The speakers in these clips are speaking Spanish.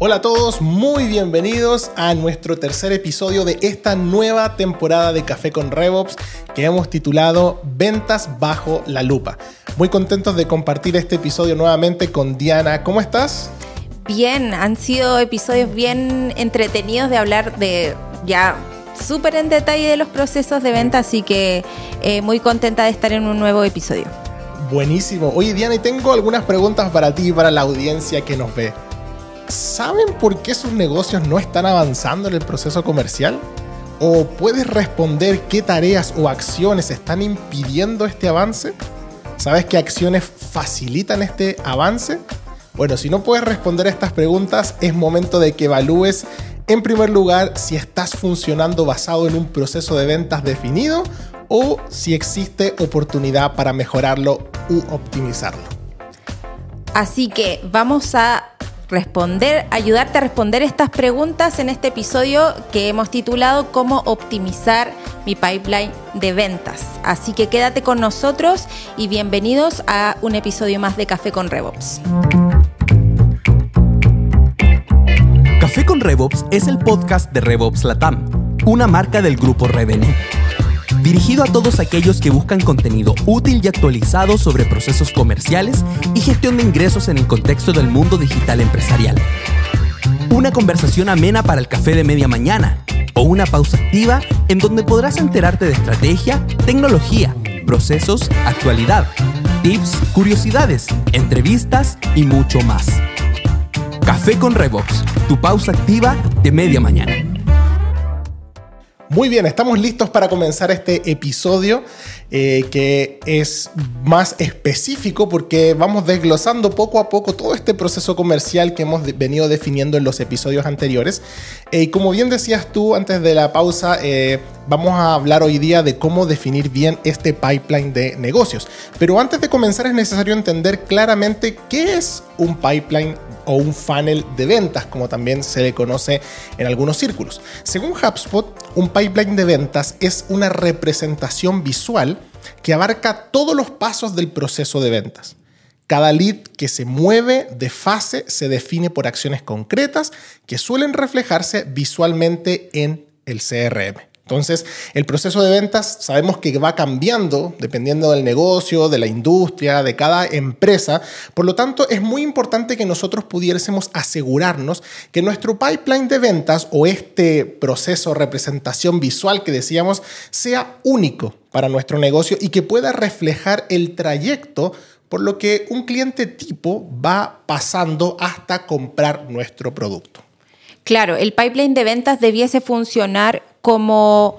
Hola a todos, muy bienvenidos a nuestro tercer episodio de esta nueva temporada de Café con RevOps que hemos titulado Ventas bajo la lupa. Muy contentos de compartir este episodio nuevamente con Diana. ¿Cómo estás? Bien, han sido episodios bien entretenidos de hablar de ya súper en detalle de los procesos de venta, así que eh, muy contenta de estar en un nuevo episodio. Buenísimo. Oye Diana, y tengo algunas preguntas para ti y para la audiencia que nos ve. ¿Saben por qué sus negocios no están avanzando en el proceso comercial? ¿O puedes responder qué tareas o acciones están impidiendo este avance? ¿Sabes qué acciones facilitan este avance? Bueno, si no puedes responder a estas preguntas, es momento de que evalúes en primer lugar si estás funcionando basado en un proceso de ventas definido o si existe oportunidad para mejorarlo u optimizarlo. Así que vamos a responder, ayudarte a responder estas preguntas en este episodio que hemos titulado Cómo optimizar mi pipeline de ventas. Así que quédate con nosotros y bienvenidos a un episodio más de Café con RevOps. Café con RevOps es el podcast de RevOps Latam, una marca del grupo Revenue dirigido a todos aquellos que buscan contenido útil y actualizado sobre procesos comerciales y gestión de ingresos en el contexto del mundo digital empresarial. Una conversación amena para el café de media mañana o una pausa activa en donde podrás enterarte de estrategia, tecnología, procesos, actualidad, tips, curiosidades, entrevistas y mucho más. Café con Revox, tu pausa activa de media mañana. Muy bien, estamos listos para comenzar este episodio eh, que es más específico porque vamos desglosando poco a poco todo este proceso comercial que hemos venido definiendo en los episodios anteriores. Eh, y como bien decías tú antes de la pausa, eh, vamos a hablar hoy día de cómo definir bien este pipeline de negocios. Pero antes de comenzar es necesario entender claramente qué es un pipeline o un funnel de ventas, como también se le conoce en algunos círculos. Según HubSpot, un pipeline de ventas es una representación visual que abarca todos los pasos del proceso de ventas. Cada lead que se mueve de fase se define por acciones concretas que suelen reflejarse visualmente en el CRM. Entonces, el proceso de ventas sabemos que va cambiando dependiendo del negocio, de la industria, de cada empresa. Por lo tanto, es muy importante que nosotros pudiésemos asegurarnos que nuestro pipeline de ventas o este proceso representación visual que decíamos sea único para nuestro negocio y que pueda reflejar el trayecto por lo que un cliente tipo va pasando hasta comprar nuestro producto. Claro, el pipeline de ventas debiese funcionar como,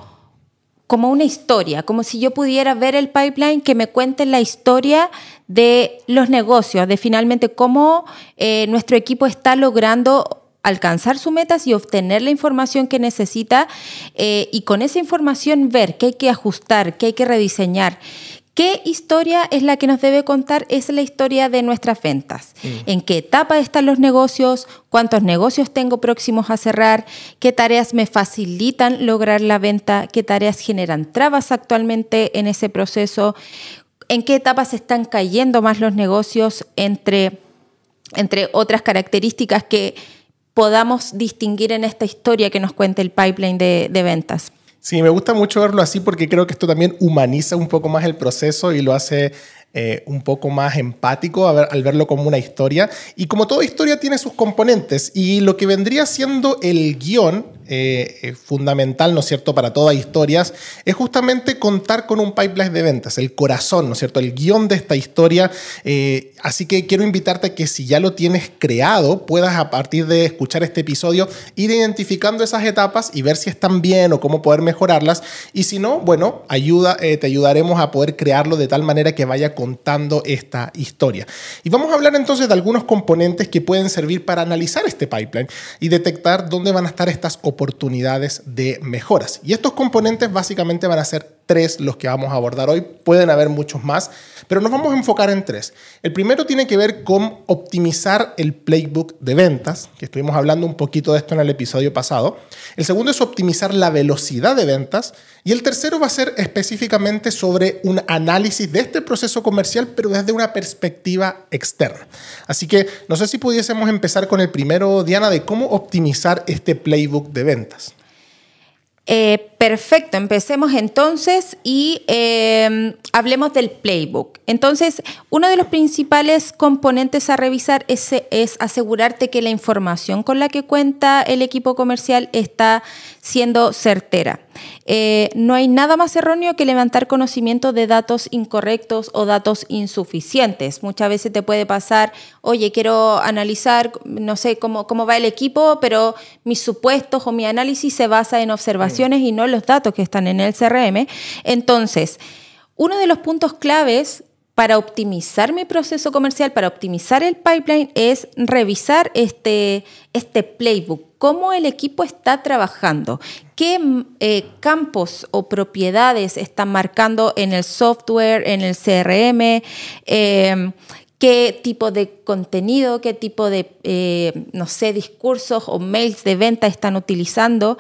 como una historia, como si yo pudiera ver el pipeline que me cuente la historia de los negocios, de finalmente cómo eh, nuestro equipo está logrando alcanzar sus metas y obtener la información que necesita eh, y con esa información ver qué hay que ajustar, qué hay que rediseñar, ¿Qué historia es la que nos debe contar? Es la historia de nuestras ventas. Mm. ¿En qué etapa están los negocios? ¿Cuántos negocios tengo próximos a cerrar? ¿Qué tareas me facilitan lograr la venta? ¿Qué tareas generan trabas actualmente en ese proceso? ¿En qué etapas están cayendo más los negocios entre, entre otras características que podamos distinguir en esta historia que nos cuenta el pipeline de, de ventas? Sí, me gusta mucho verlo así porque creo que esto también humaniza un poco más el proceso y lo hace eh, un poco más empático al verlo como una historia. Y como toda historia tiene sus componentes y lo que vendría siendo el guion eh, eh, fundamental, ¿no es cierto?, para todas historias, es justamente contar con un pipeline de ventas, el corazón, ¿no es cierto?, el guion de esta historia. así que quiero invitarte a que si ya lo tienes creado, puedas a partir de escuchar este episodio ir identificando esas etapas y ver si están bien o cómo poder mejorarlas. Y si no, bueno, te ayudaremos a poder crearlo de tal manera que vaya contando esta historia. Y vamos a hablar entonces de algunos componentes que pueden servir para analizar este pipeline y detectar dónde van a estar estas oportunidades de mejoras. Y estos componentes básicamente van a ser tres los que vamos a abordar hoy. Pueden haber muchos más, pero nos vamos a enfocar en tres. El primero tiene que ver con optimizar el playbook de ventas, que estuvimos hablando un poquito de esto en el episodio pasado. El segundo es optimizar la velocidad de ventas. Y el tercero va a ser específicamente sobre un análisis de este proceso comercial, pero desde una perspectiva externa. Así que no sé si pudiésemos empezar con el primero, Diana, de cómo optimizar este playbook de ventas. Eh, perfecto, empecemos entonces y eh, hablemos del playbook. Entonces, uno de los principales componentes a revisar es, es, asegurarte que la información con la que cuenta el equipo comercial está siendo certera. Eh, no hay nada más erróneo que levantar conocimiento de datos incorrectos o datos insuficientes. Muchas veces te puede pasar, oye, quiero analizar, no sé cómo, cómo va el equipo, pero mis supuestos o mi análisis se basa en observaciones y no los datos que están en el CRM. Entonces, uno de los puntos claves para optimizar mi proceso comercial, para optimizar el pipeline, es revisar este, este playbook, cómo el equipo está trabajando, qué eh, campos o propiedades están marcando en el software, en el CRM. Em, qué tipo de contenido, qué tipo de, eh, no sé, discursos o mails de venta están utilizando.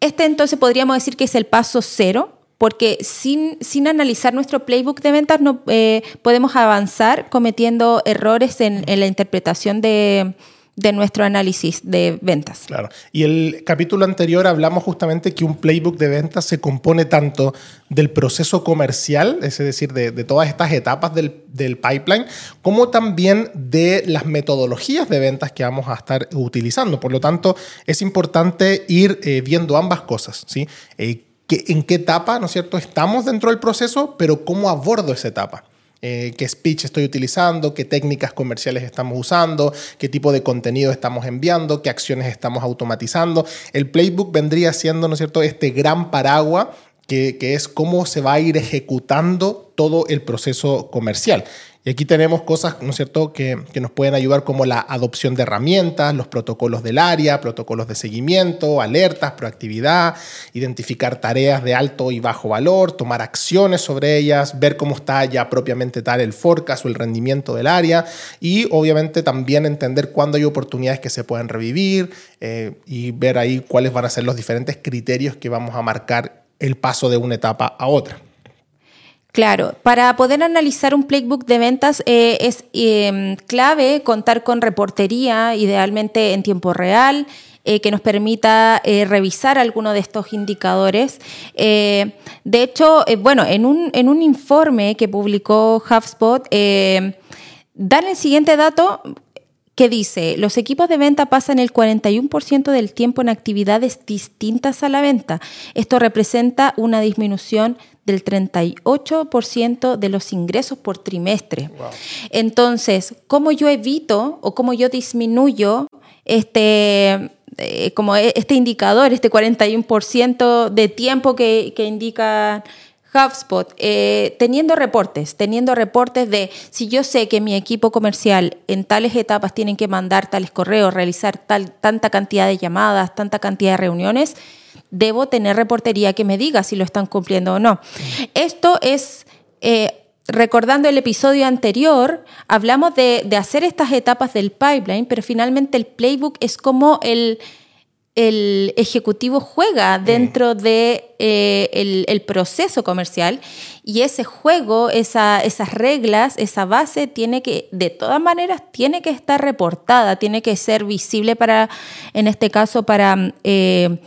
Este entonces podríamos decir que es el paso cero porque sin, sin analizar nuestro playbook de ventas no eh, podemos avanzar cometiendo errores en, la interpretación de, nuestro análisis de ventas. Claro. Y el capítulo anterior hablamos justamente que un playbook de ventas se compone tanto del proceso comercial, es decir, de, todas estas etapas del, pipeline, como también de las metodologías de ventas que vamos a estar utilizando. Por lo tanto, es importante ir eh, viendo ambas cosas. ¿sí? Eh, en qué etapa, ¿no es cierto?, estamos dentro del proceso, pero cómo abordo esa etapa. Eh, qué speech estoy utilizando, qué técnicas comerciales estamos usando, qué tipo de contenido estamos enviando, qué acciones estamos automatizando. El playbook vendría siendo, ¿no es cierto?, este gran paraguas que, que, es cómo se va a ir ejecutando todo el proceso comercial. Y aquí tenemos cosas, ¿no es cierto?, que, nos pueden ayudar como la adopción de herramientas, los protocolos del área, protocolos de seguimiento, alertas, proactividad, identificar tareas de alto y bajo valor, tomar acciones sobre ellas, ver cómo está ya propiamente tal el forecast o el rendimiento del área y obviamente también entender cuándo hay oportunidades que se pueden revivir eh, y ver ahí cuáles van a ser los diferentes criterios que vamos a marcar el paso de una etapa a otra. Claro, para poder analizar un playbook de ventas eh, es em, clave contar con reportería, idealmente en tiempo real, eh, que nos permita eh, revisar alguno de estos indicadores. de hecho, bueno, en un, en un informe que publicó HubSpot, dan el siguiente dato que dice, los equipos de venta pasan el 41% del tiempo en actividades distintas a la venta. Esto representa una disminución del 38% de los ingresos por trimestre. Entonces, ¿cómo yo evito o cómo yo disminuyo este, eh, como e, este indicador, este 41% de tiempo que, indica HubSpot, eh, teniendo reportes, teniendo reportes de si yo sé que mi equipo comercial en tales etapas tienen que mandar tales correos, realizar tal, tanta cantidad de llamadas, tanta cantidad de reuniones, debo tener reportería que me diga si lo están cumpliendo o no. Esto es... Eh, recordando el episodio anterior, hablamos de, hacer estas etapas del pipeline, pero finalmente el playbook es como el, el ejecutivo juega dentro de eh, el, proceso comercial y ese juego, esa, esas reglas, esa base tiene que, de todas maneras, tiene que estar reportada, tiene que ser visible para, en este caso, para eh,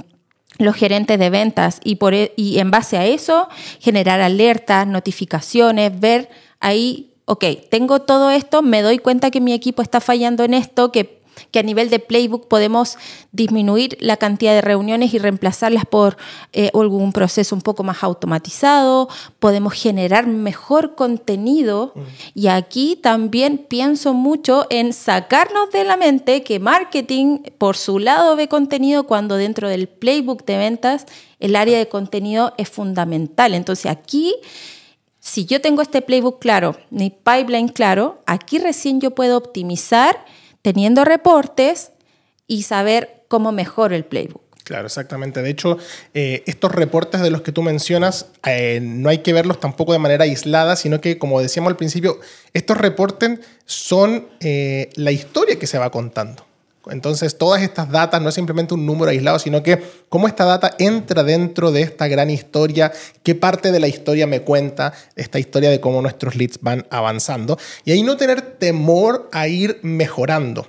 los gerentes de ventas y, por, e, y en base a eso generar alertas, notificaciones, ver ahí, ok, tengo todo esto, me doy cuenta que mi equipo está fallando en esto, que que a nivel de playbook podemos disminuir la cantidad de reuniones y reemplazarlas por eh, algún proceso un poco más automatizado, podemos generar mejor contenido. Y aquí también pienso mucho en sacarnos de la mente que marketing por su lado ve contenido cuando dentro del playbook de ventas el área de contenido es fundamental. Entonces aquí si yo tengo este playbook claro, mi pipeline claro, aquí recién yo puedo optimizar teniendo reportes y saber cómo mejor el playbook. Claro, exactamente. De hecho, eh, estos reportes de los que tú mencionas, eh, no hay que verlos tampoco de manera aislada, sino que, como decíamos al principio, estos reportes son eh, la historia que se va contando. Entonces, todas estas datas no es simplemente un número aislado, sino que cómo esta data entra dentro de esta gran historia, qué parte de la historia me cuenta esta historia de cómo nuestros leads van avanzando. Y ahí no tener temor a ir mejorando.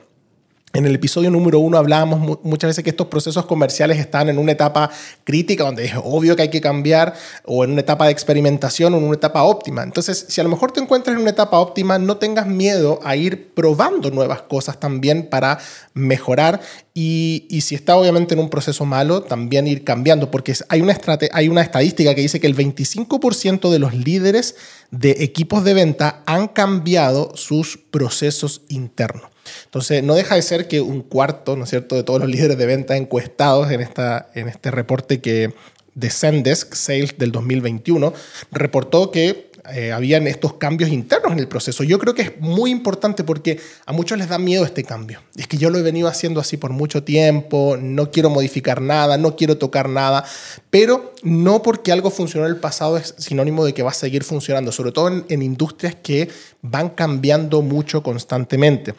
En el episodio número uno hablábamos muchas veces que estos procesos comerciales están en una etapa crítica donde es obvio que hay que cambiar o en una etapa de experimentación o en una etapa óptima. Entonces, si a lo mejor te encuentras en una etapa óptima, no tengas miedo a ir probando nuevas cosas también para mejorar y, y si está obviamente en un proceso malo, también ir cambiando porque hay una, hay una estadística que dice que el 25% de los líderes de equipos de venta han cambiado sus procesos internos. Entonces, no deja de ser que un cuarto, ¿no es cierto?, de todos los líderes de venta encuestados en, esta, en este reporte que de Zendesk Sales del 2021 reportó que eh, habían estos cambios internos en el proceso. Yo creo que es muy importante porque a muchos les da miedo este cambio. Es que yo lo he venido haciendo así por mucho tiempo, no quiero modificar nada, no quiero tocar nada, pero no porque algo funcionó en el pasado es sinónimo de que va a seguir funcionando, sobre todo en, en industrias que van cambiando mucho constantemente.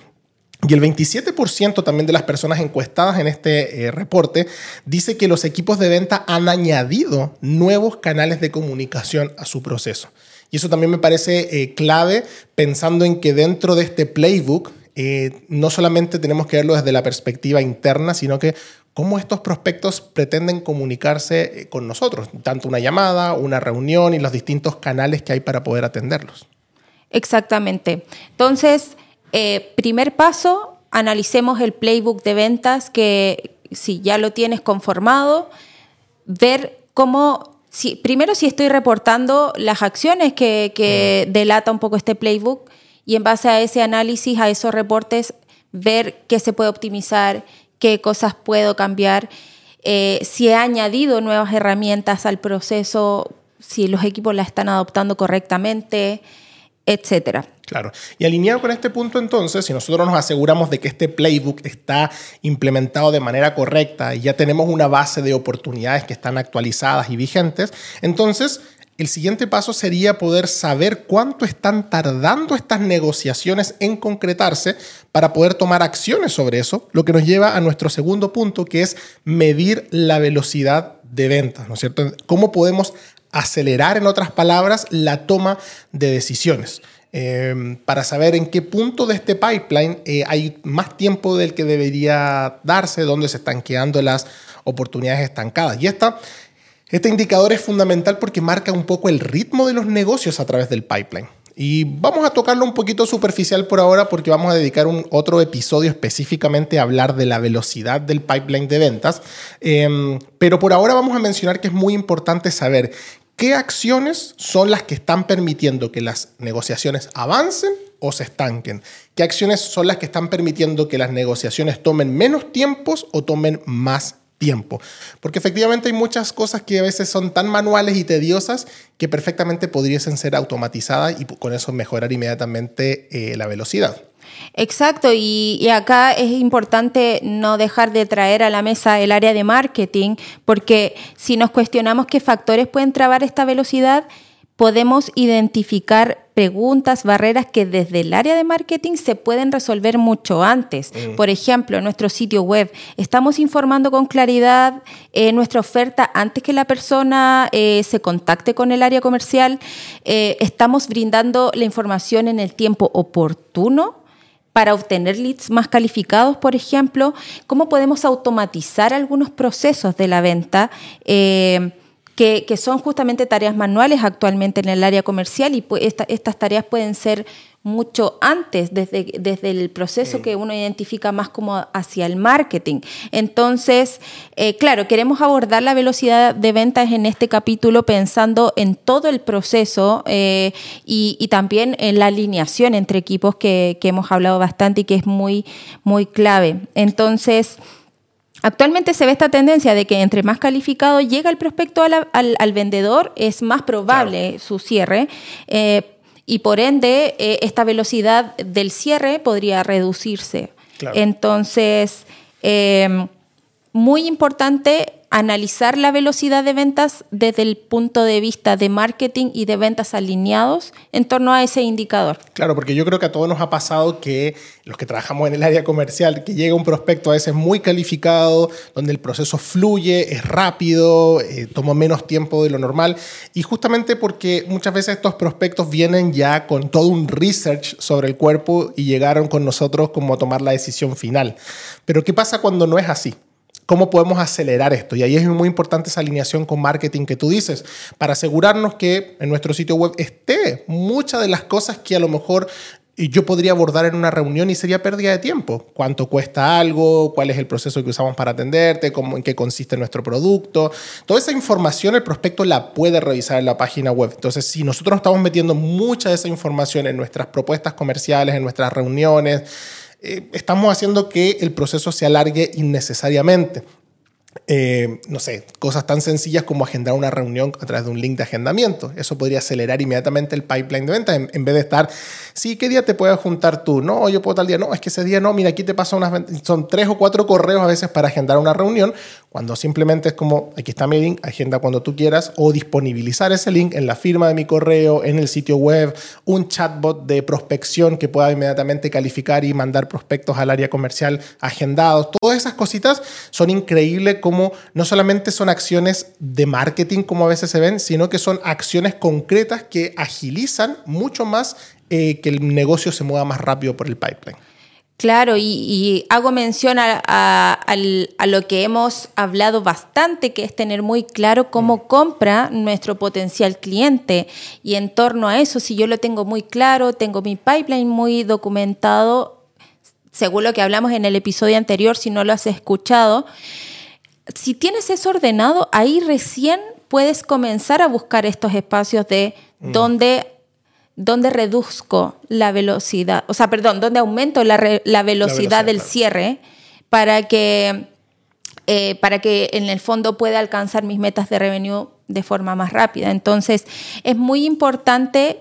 Y el 27% también de las personas encuestadas en este eh, reporte dice que los equipos de venta han añadido nuevos canales de comunicación a su proceso. Y eso también me parece eh, clave pensando en que dentro de este playbook eh, no solamente tenemos que verlo desde la perspectiva interna, sino que cómo estos prospectos pretenden comunicarse con nosotros, tanto una llamada, una reunión y los distintos canales que hay para poder atenderlos. Exactamente. Entonces, eh, primer paso, analicemos el playbook de ventas que si ya lo tienes conformado, ver cómo, si, primero si estoy reportando las acciones que, que mm. delata un poco este playbook y en base a ese análisis, a esos reportes, ver qué se puede optimizar, qué cosas puedo cambiar, eh, si he añadido nuevas herramientas al proceso, si los equipos la están adoptando correctamente, etcétera. Claro. Y alineado con este punto entonces, si nosotros nos aseguramos de que este playbook está implementado de manera correcta y ya tenemos una base de oportunidades que están actualizadas y vigentes, entonces el siguiente paso sería poder saber cuánto están tardando estas negociaciones en concretarse para poder tomar acciones sobre eso, lo que nos lleva a nuestro segundo punto, que es medir la velocidad de ventas, ¿no es cierto? ¿Cómo podemos acelerar, en otras palabras, la toma de decisiones? Em, para saber en qué punto de este pipeline eh, hay más tiempo del que debería darse, dónde se están quedando las oportunidades estancadas. Y esta, este indicador es fundamental porque marca un poco el ritmo de los negocios a través del pipeline. Y vamos a tocarlo un poquito superficial por ahora porque vamos a dedicar un otro episodio específicamente a hablar de la velocidad del pipeline de ventas. Em, pero por ahora vamos a mencionar que es muy importante saber ¿Qué acciones son las que están permitiendo que las negociaciones avancen o se estanquen? ¿Qué acciones son las que están permitiendo que las negociaciones tomen menos tiempos o tomen más tiempo? Porque efectivamente hay muchas cosas que a veces son tan manuales y tediosas que perfectamente podrían ser automatizadas y con eso mejorar inmediatamente eh, la velocidad. Exacto, y, acá es importante no dejar de traer a la mesa el área de marketing, porque si nos cuestionamos qué factores pueden trabar esta velocidad, podemos identificar preguntas, barreras que desde el área de marketing se pueden resolver mucho antes. Mm. Por ejemplo, en nuestro sitio web, estamos informando con claridad eh, nuestra oferta antes que la persona eh, se contacte con el área comercial, eh, estamos brindando la información en el tiempo oportuno para obtener leads más calificados, por ejemplo, cómo podemos automatizar algunos procesos de la venta. Eh, que, son justamente tareas manuales actualmente en el área comercial y estas tareas pueden ser mucho antes, desde, desde el proceso que uno identifica más como hacia el marketing. Entonces, eh, claro, queremos abordar la velocidad de ventas en este capítulo pensando en todo el proceso eh, y, también en la alineación entre equipos que, hemos hablado bastante y que es muy, muy clave. Entonces, Actualmente se ve esta tendencia de que entre más calificado llega el prospecto al, vendedor, es más probable su cierre. Eh, y por ende eh, esta velocidad del cierre podría reducirse. Entonces, em, muy importante analizar la velocidad de ventas desde el punto de vista de marketing y de ventas alineados en torno a ese indicador. Claro, porque yo creo que a todos nos ha pasado que los que trabajamos en el área comercial, que llega un prospecto a veces muy calificado, donde el proceso fluye, es rápido, eh, toma menos tiempo de lo normal, y justamente porque muchas veces estos prospectos vienen ya con todo un research sobre el cuerpo y llegaron con nosotros como a tomar la decisión final. Pero ¿qué pasa cuando no es así? ¿Cómo podemos acelerar esto? Y ahí es muy importante esa alineación con marketing que tú dices, para asegurarnos que en nuestro sitio web esté muchas de las cosas que a lo mejor yo podría abordar en una reunión y sería pérdida de tiempo. ¿Cuánto cuesta algo? ¿Cuál es el proceso que usamos para atenderte? ¿Cómo, ¿En qué consiste nuestro producto? Toda esa información el prospecto la puede revisar en la página web. Entonces, si nosotros estamos metiendo mucha de esa información en nuestras propuestas comerciales, en nuestras reuniones, eh, estamos haciendo que el proceso se alargue innecesariamente. Eh, no sé, cosas tan sencillas como agendar una reunión a través de un link de agendamiento. Eso podría acelerar inmediatamente el pipeline de venta en, vez de estar, sí, ¿qué día te puedes juntar tú? No, yo puedo tal día. No, es que ese día no, mira, aquí te pasan unas, son tres o cuatro correos a veces para agendar una reunión, cuando simplemente es como, aquí está mi link, agenda cuando tú quieras, o disponibilizar ese link en la firma de mi correo, en el sitio web, un chatbot de prospección que pueda inmediatamente calificar y mandar prospectos al área comercial agendados. Todas esas cositas son increíbles como no solamente son acciones de marketing como a veces se ven, sino que son acciones concretas que agilizan mucho más eh, que el negocio se mueva más rápido por el pipeline. Claro, y, hago mención a, lo que hemos hablado bastante, que es tener muy claro cómo mm. compra nuestro potencial cliente. Y en torno a eso, si yo lo tengo muy claro, tengo mi pipeline muy documentado, según lo que hablamos en el episodio anterior, si no lo has escuchado, si tienes eso ordenado, ahí recién puedes comenzar a buscar estos espacios de mm. donde ¿Dónde reduzco la velocidad? O sea, perdón, ¿dónde aumento la, velocidad, del cierre para que, eh, para que en el fondo pueda alcanzar mis metas de revenue de forma más rápida? Entonces, es muy importante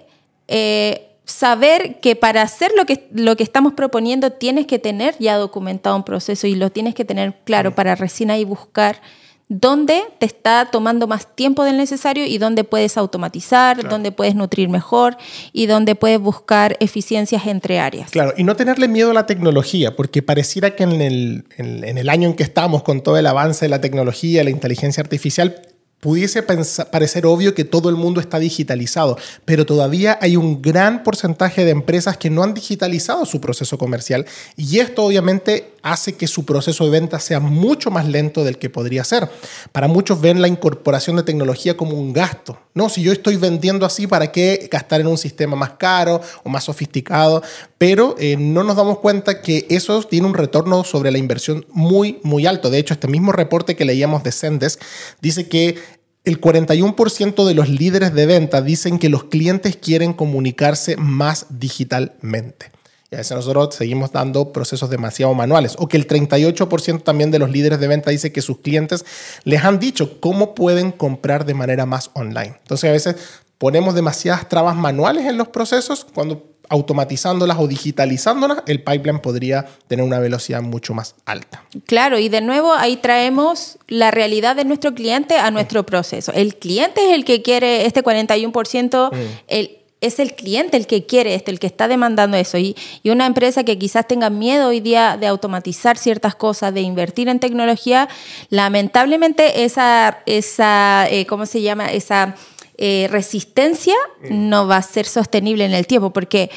eh, saber que para hacer lo que, lo que estamos proponiendo tienes que tener ya documentado un proceso y lo tienes que tener claro para recién ahí buscar dónde te está tomando más tiempo del necesario y dónde puedes automatizar, dónde puedes nutrir mejor y dónde puedes buscar eficiencias entre áreas. Claro, y no tenerle miedo a la tecnología, porque pareciera que en el, en el año en que estamos, con todo el avance de la tecnología, la inteligencia artificial, Pudiese parecer obvio que todo el mundo está digitalizado, pero todavía hay un gran porcentaje de empresas que no han digitalizado su proceso comercial y esto obviamente hace que su proceso de venta sea mucho más lento del que podría ser. Para muchos ven la incorporación de tecnología como un gasto. No, si yo estoy vendiendo así, ¿para qué gastar en un sistema más caro o más sofisticado? Pero eh, no nos damos cuenta que eso tiene un retorno sobre la inversión muy, muy alto. De hecho, este mismo reporte que leíamos de Sendes dice que el 41% de los líderes de venta dicen que los clientes quieren comunicarse más digitalmente. Y a veces nosotros seguimos dando procesos demasiado manuales. O que el 38% también de los líderes de venta dice que sus clientes les han dicho cómo pueden comprar de manera más online. Entonces a veces ponemos demasiadas trabas manuales en los procesos cuando automatizándolas o digitalizándolas, el pipeline podría tener una velocidad mucho más alta. Claro, y de nuevo ahí traemos la realidad de nuestro cliente a nuestro proceso. El cliente es el que quiere este 41%, mm. el, es el cliente el que quiere esto, el que está demandando eso. Y, y, una empresa que quizás tenga miedo hoy día de automatizar ciertas cosas, de invertir en tecnología, lamentablemente esa, esa eh, ¿cómo se llama? Esa eh, resistencia mm. no va a ser sostenible en el tiempo, porque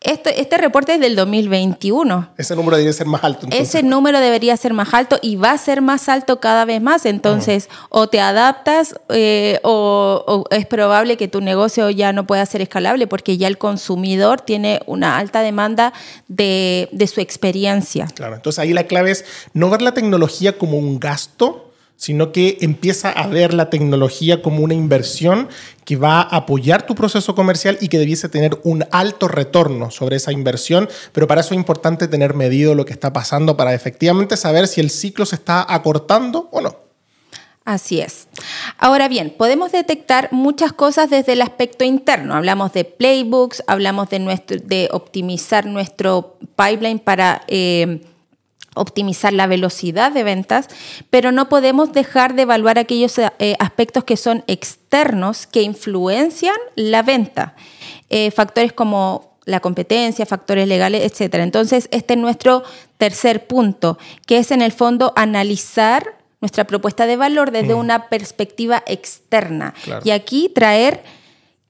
este, este reporte es del 2021. Ese número debería ser más alto. Ese número debería ser más alto y va a ser más alto cada vez más. Entonces, o te adaptas eh, o, es probable que tu negocio ya no pueda ser escalable porque ya el consumidor tiene una alta demanda de, de su experiencia. Claro, entonces ahí la clave es no ver la tecnología como un gasto, sino que empieza a ver la tecnología como una inversión que va a apoyar tu proceso comercial y que debiese tener un alto retorno sobre esa inversión, pero para eso es importante tener medido lo que está pasando para efectivamente saber si el ciclo se está acortando o no. Así es. Ahora bien, podemos detectar muchas cosas desde el aspecto interno. Hablamos de playbooks, hablamos de, optimizar nuestro pipeline para... Eh, optimizar la velocidad de ventas, pero no podemos dejar de evaluar aquellos eh, aspectos que son externos que influencian la venta. Eh, factores como la competencia, factores legales, etc. Entonces, este es nuestro tercer punto, que es en el fondo analizar nuestra propuesta de valor desde mm. una perspectiva externa. Y aquí traer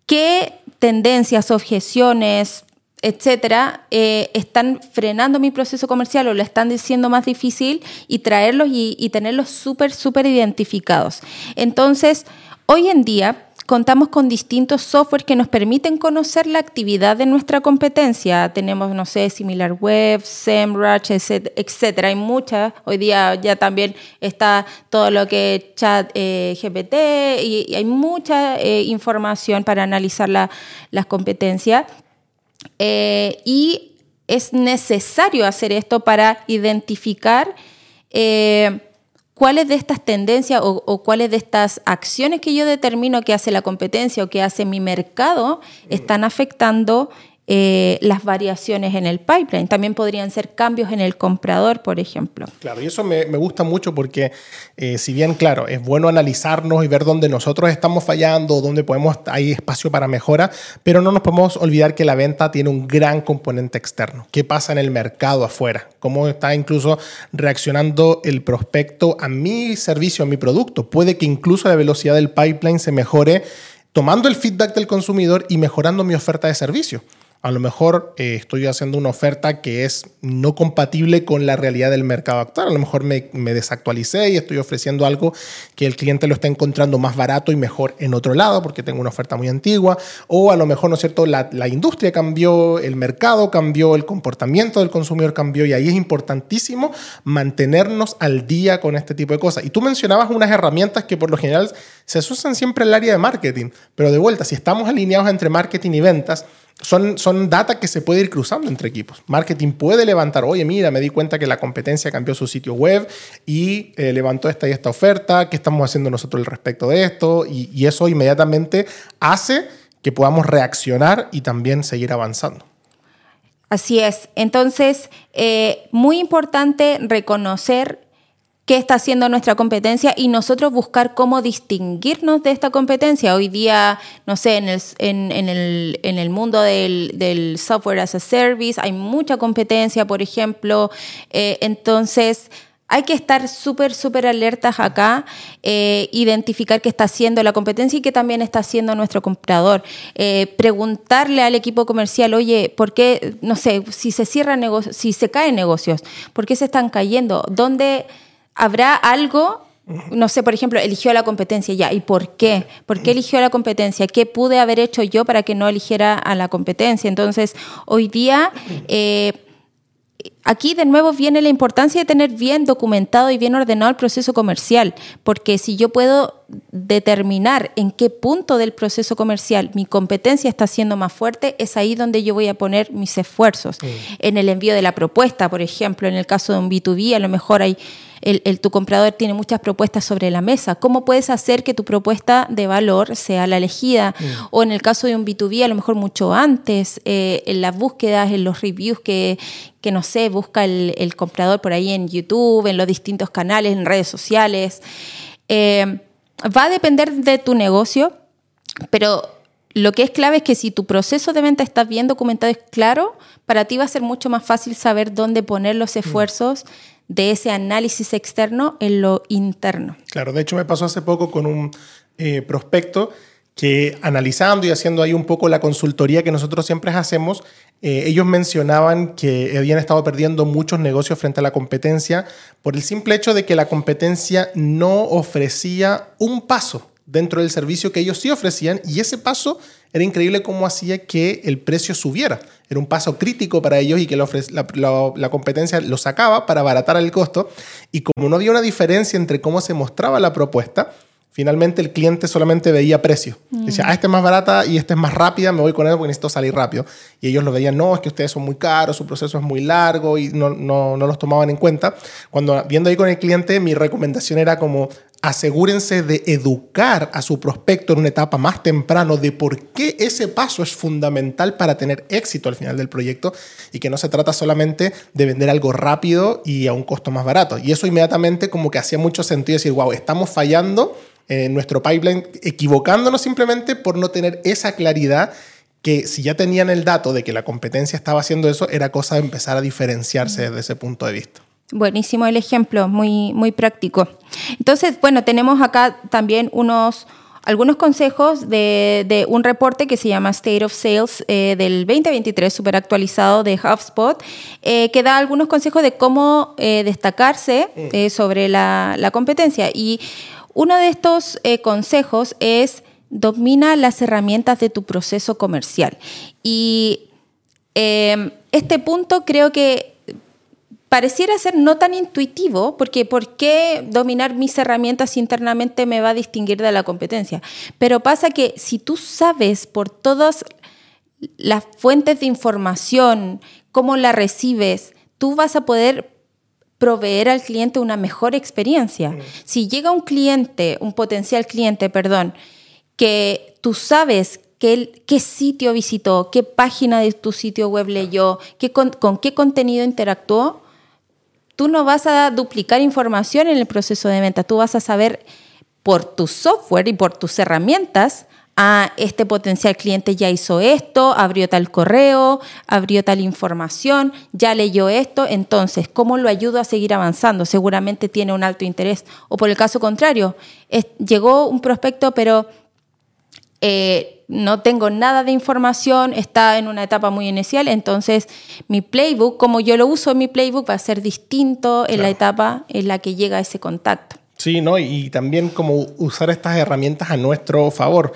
qué tendencias, objeciones, etcétera, eh, están frenando mi proceso comercial o lo están diciendo más difícil y traerlos y, tenerlos súper, súper identificados. Entonces, hoy en día contamos con distintos softwares que nos permiten conocer la actividad de nuestra competencia. Tenemos, no sé, SimilarWeb, SEMrush, etcétera. Hay muchas. Hoy día ya también está todo lo que chat eh, GPT y, hay mucha eh, información para analizar las competencias. Eh, y es necesario hacer esto para identificar eh, cuáles de estas tendencias o, cuáles de estas acciones que yo determino que hace la competencia o que hace mi mercado están afectando eh, las variaciones en el pipeline. También podrían ser cambios en el comprador, por ejemplo. Claro, y eso me, gusta mucho porque eh, si bien, claro, es bueno analizarnos y ver dónde nosotros estamos fallando, dónde podemos, hay espacio para mejora, pero no nos podemos olvidar que la venta tiene un gran componente externo. ¿Qué pasa en el mercado afuera? ¿Cómo está incluso reaccionando el prospecto a mi servicio, a mi producto? Puede que incluso la velocidad del pipeline se mejore tomando el feedback del consumidor y mejorando mi oferta de servicio a lo mejor eh, estoy haciendo una oferta que es no compatible con la realidad del mercado actual. A lo mejor me, desactualicé y estoy ofreciendo algo que el cliente lo está encontrando más barato y mejor en otro lado porque tengo una oferta muy antigua. O a lo mejor, ¿no es cierto?, la industria cambió, el mercado cambió, el comportamiento del consumidor cambió y ahí es importantísimo mantenernos al día con este tipo de cosas. Y tú mencionabas unas herramientas que por lo general se usan siempre en el área de marketing, pero de vuelta, si estamos alineados entre marketing y ventas, son, son data que se puede ir cruzando entre equipos. Marketing puede levantar, oye, mira, me di cuenta que la competencia cambió su sitio web y eh, levantó esta y esta oferta, ¿qué estamos haciendo nosotros al respecto de esto? Y, eso inmediatamente hace que podamos reaccionar y también seguir avanzando. Así es. Entonces, eh, muy importante reconocer qué está haciendo nuestra competencia y nosotros buscar cómo distinguirnos de esta competencia. Hoy día, no sé, en el, en, el, en el mundo del, software as a service hay mucha competencia, por ejemplo. Eh, entonces, hay que estar súper, súper alertas acá, eh, identificar qué está haciendo la competencia y qué también está haciendo nuestro comprador. Eh, preguntarle al equipo comercial, oye, ¿por qué, no sé, si se cierran si se caen negocios, ¿por qué se están cayendo? ¿Dónde habrá algo, no sé, por ejemplo, eligió la competencia ya, ¿y por qué? ¿Por qué eligió la competencia? ¿Qué pude haber hecho yo para que no eligiera a la competencia? Entonces, hoy día... Eh, aquí de nuevo viene la importancia de tener bien documentado y bien ordenado el proceso comercial, porque si yo puedo determinar en qué punto del proceso comercial mi competencia está siendo más fuerte, es ahí donde yo voy a poner mis esfuerzos. En el envío de la propuesta, por ejemplo, en el caso de un B2B, a lo mejor hay el, tu comprador tiene muchas propuestas sobre la mesa. ¿Cómo puedes hacer que tu propuesta de valor sea la elegida? Mm. O en el caso de un B2B, a lo mejor mucho antes, eh, en las búsquedas, en los reviews que, que no sé, busca el, comprador por ahí en YouTube, en los distintos canales, en redes sociales. Eh, va a depender de tu negocio, pero lo que es clave es que si tu proceso de venta está bien documentado, es claro, para ti va a ser mucho más fácil saber dónde poner los mm. esfuerzos de ese análisis externo en lo interno. Claro, de hecho me pasó hace poco con un eh, prospecto que analizando y haciendo ahí un poco la consultoría que nosotros siempre hacemos, eh, ellos mencionaban que habían estado perdiendo muchos negocios frente a la competencia por el simple hecho de que la competencia no ofrecía un paso dentro del servicio que ellos sí ofrecían y ese paso era increíble cómo hacía que el precio subiera. Era un paso crítico para ellos y que la, competencia lo sacaba para abaratar el costo. Y como no había una diferencia entre cómo se mostraba la propuesta, finalmente el cliente solamente veía precio. Mm. Decía, ah, este es más barata y este es más rápida, me voy con él porque necesito salir rápido. Y ellos lo veían, no, es que ustedes son muy caros, su proceso es muy largo y no, no, no los tomaban en cuenta. Cuando viendo ahí con el cliente, mi recomendación era como, asegúrense de educar a su prospecto en una etapa más temprano de por qué ese paso es fundamental para tener éxito al final del proyecto y que no se trata solamente de vender algo rápido y a un costo más barato. Y eso inmediatamente como que hacía mucho sentido decir, wow, estamos fallando en nuestro pipeline, equivocándonos simplemente por no tener esa claridad que si ya tenían el dato de que la competencia estaba haciendo eso, era cosa de empezar a diferenciarse desde ese punto de vista. Buenísimo el ejemplo, muy, muy práctico. Entonces, bueno, tenemos acá también unos, algunos consejos de, un reporte que se llama State of Sales eh, del 2023, súper actualizado de HubSpot, eh, que da algunos consejos de cómo eh, destacarse sobre la, la, competencia. Y uno de estos consejos es domina las herramientas de tu proceso comercial. Y este punto creo que pareciera ser no tan intuitivo, porque ¿por qué dominar mis herramientas internamente me va a distinguir de la competencia? Pero pasa que si tú sabes por todas las fuentes de información, cómo la recibes, tú vas a poder proveer al cliente una mejor experiencia. Si llega un cliente, un potencial cliente, perdón, que tú sabes qué, qué sitio visitó, qué página de tu sitio web leyó, qué, con qué contenido interactuó, tú no vas a duplicar información en el proceso de venta, tú vas a saber por tu software y por tus herramientas, ah, este potencial cliente ya hizo esto, abrió tal correo, abrió tal información, ya leyó esto, entonces, ¿cómo lo ayudo a seguir avanzando? Seguramente tiene un alto interés. O por el caso contrario, llegó un prospecto, pero eh, no tengo nada de información, está en una etapa muy inicial, entonces mi playbook, como yo lo uso en mi playbook, va a ser distinto en la etapa en la que llega ese contacto. Sí, ¿no? Y también como usar estas herramientas a nuestro favor.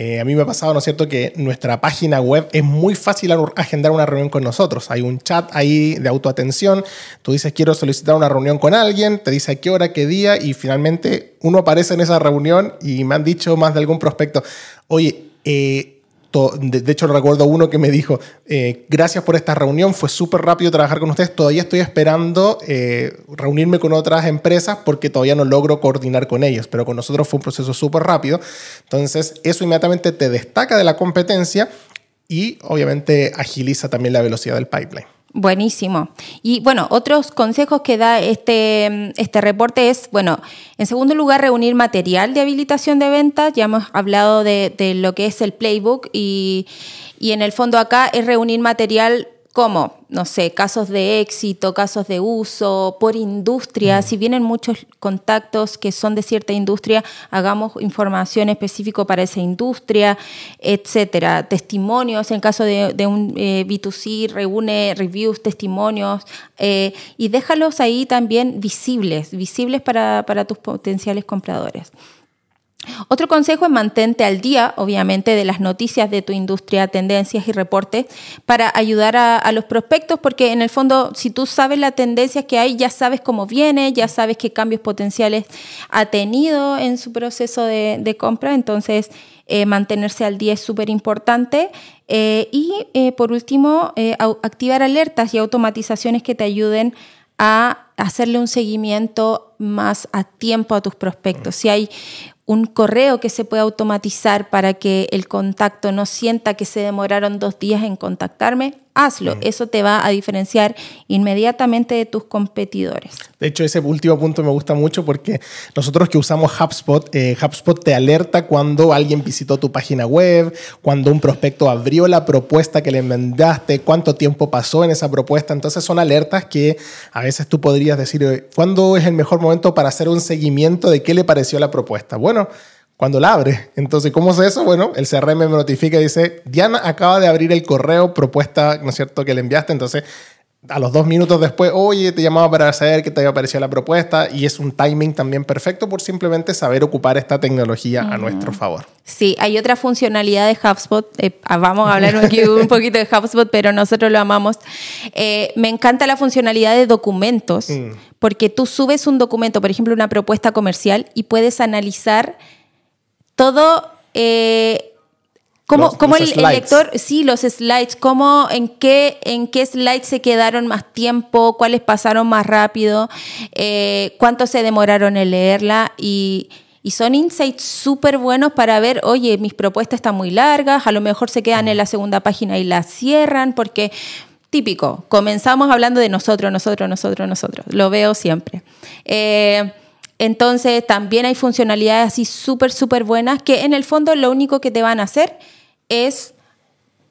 Eh, a mí me ha pasado, ¿no es cierto?, que nuestra página web es muy fácil agendar una reunión con nosotros. Hay un chat ahí de autoatención. Tú dices, quiero solicitar una reunión con alguien, te dice a qué hora, qué día, y finalmente uno aparece en esa reunión y me han dicho más de algún prospecto, oye, eh, de, hecho recuerdo uno que me dijo, eh, gracias por esta reunión, fue súper rápido trabajar con ustedes, todavía estoy esperando eh, reunirme con otras empresas porque todavía no logro coordinar con ellos, pero con nosotros fue un proceso súper rápido. Entonces eso inmediatamente te destaca de la competencia y obviamente agiliza también la velocidad del pipeline. Buenísimo. Y bueno, otros consejos que da este, este reporte es, bueno, en segundo lugar, reunir material de habilitación de ventas. Ya hemos hablado de, de lo que es el playbook y, y en el fondo acá es reunir material como, no sé, casos de éxito, casos de uso, por industria. Si vienen muchos contactos que son de cierta industria, hagamos información específica para esa industria, etcétera. Testimonios, en caso de, un eh, B2C, reúne reviews, testimonios eh, y déjalos ahí también visibles, visibles para, para tus potenciales compradores. Otro consejo es mantente al día, obviamente, de las noticias de tu industria, tendencias y reportes para ayudar a, los prospectos, porque en el fondo, si tú sabes la tendencia que hay, ya sabes cómo viene, ya sabes qué cambios potenciales ha tenido en su proceso de, compra, entonces eh, mantenerse al día es súper importante. Eh, y eh, por último, activar alertas y automatizaciones que te ayuden a hacerle un seguimiento más a tiempo a tus prospectos. Si hay un correo que se pueda automatizar para que el contacto no sienta que se demoraron dos días en contactarme, hazlo. Eso te va a diferenciar inmediatamente de tus competidores. De hecho, ese último punto me gusta mucho porque nosotros que usamos HubSpot, eh, HubSpot te alerta cuando alguien visitó tu página web, cuando un prospecto abrió la propuesta que le enmendaste, cuánto tiempo pasó en esa propuesta. Entonces son alertas que a veces tú podrías decir, ¿cuándo es el mejor momento para hacer un seguimiento de qué le pareció la propuesta? Bueno, cuando la abre. Entonces, ¿cómo es eso? Bueno, el CRM me notifica y dice, Diana acaba de abrir el correo propuesta, ¿no es cierto?, que le enviaste. Entonces, a los dos minutos después, oye, te llamaba para saber qué te había parecido la propuesta y es un timing también perfecto por simplemente saber ocupar esta tecnología a nuestro favor. Sí, hay otra funcionalidad de HubSpot, eh, ah, vamos a hablar aquí un poquito de HubSpot, pero nosotros lo amamos. Eh, me encanta la funcionalidad de documentos, mm. porque tú subes un documento, por ejemplo, una propuesta comercial y puedes analizar todo... Eh, ¿Cómo, Los- cómo los el, lector, sí, los slides, cómo, en qué, en qué slides se quedaron más tiempo, cuáles pasaron más rápido, eh, cuánto se demoraron en leerla y, y son insights súper buenos para ver, oye, mis propuestas están muy largas, a lo mejor se quedan en la segunda página y la cierran porque típico, comenzamos hablando de nosotros, nosotros, nosotros, nosotros, lo veo siempre. Eh, entonces también hay funcionalidades así súper, súper buenas que en el fondo lo único que te van a hacer es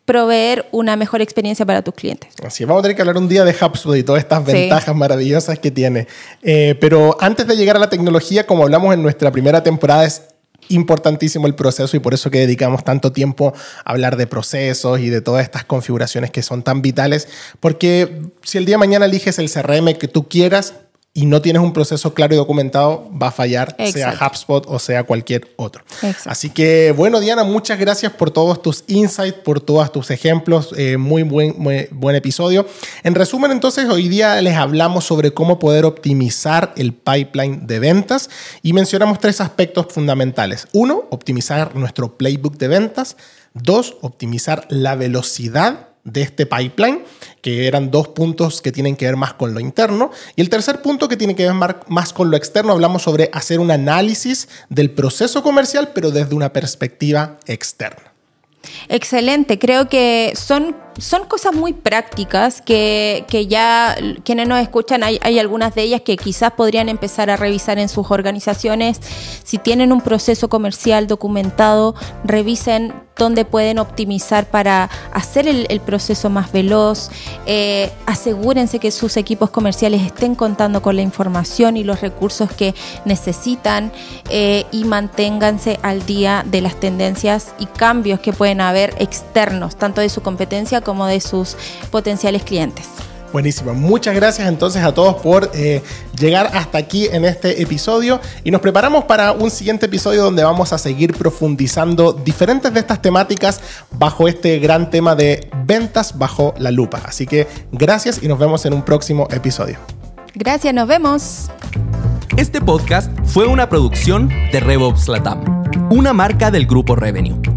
proveer una mejor experiencia para tus clientes. Así es, vamos a tener que hablar un día de HubSpot y todas estas Sí. ventajas maravillosas que tiene. Eh, pero antes de llegar a la tecnología, como hablamos en nuestra primera temporada, es importantísimo el proceso y por eso que dedicamos tanto tiempo a hablar de procesos y de todas estas configuraciones que son tan vitales, porque si el día de mañana eliges el CRM que tú quieras y no tienes un proceso claro y documentado, va a fallar, sea. HubSpot o sea cualquier otro. Exacto. Así que, bueno, Diana, muchas gracias por todos tus insights, por todos tus ejemplos. Eh, muy, buen, muy buen episodio. En resumen, entonces, hoy día les hablamos sobre cómo poder optimizar el pipeline de ventas y mencionamos tres aspectos fundamentales. Uno, optimizar nuestro playbook de ventas. Dos, optimizar la velocidad de este pipeline, que eran dos puntos que tienen que ver más con lo interno. Y el tercer punto que tiene que ver más con lo externo, hablamos sobre hacer un análisis del proceso comercial, pero desde una perspectiva externa. Excelente, creo que son, son cosas muy prácticas que, que ya quienes nos escuchan, hay, hay algunas de ellas que quizás podrían empezar a revisar en sus organizaciones. Si tienen un proceso comercial documentado, revisen dónde pueden optimizar para hacer el, el proceso más veloz. Eh, asegúrense que sus equipos comerciales estén contando con la información y los recursos que necesitan eh, y manténganse al día de las tendencias y cambios que pueden haber externos, tanto de su competencia como de sus potenciales clientes. Buenísimo. Muchas gracias entonces a todos por eh, llegar hasta aquí en este episodio y nos preparamos para un siguiente episodio donde vamos a seguir profundizando diferentes de estas temáticas bajo este gran tema de ventas bajo la lupa. Así que gracias y nos vemos en un próximo episodio. Gracias, nos vemos. Este podcast fue una producción de RevOps Latam, una marca del grupo Revenue.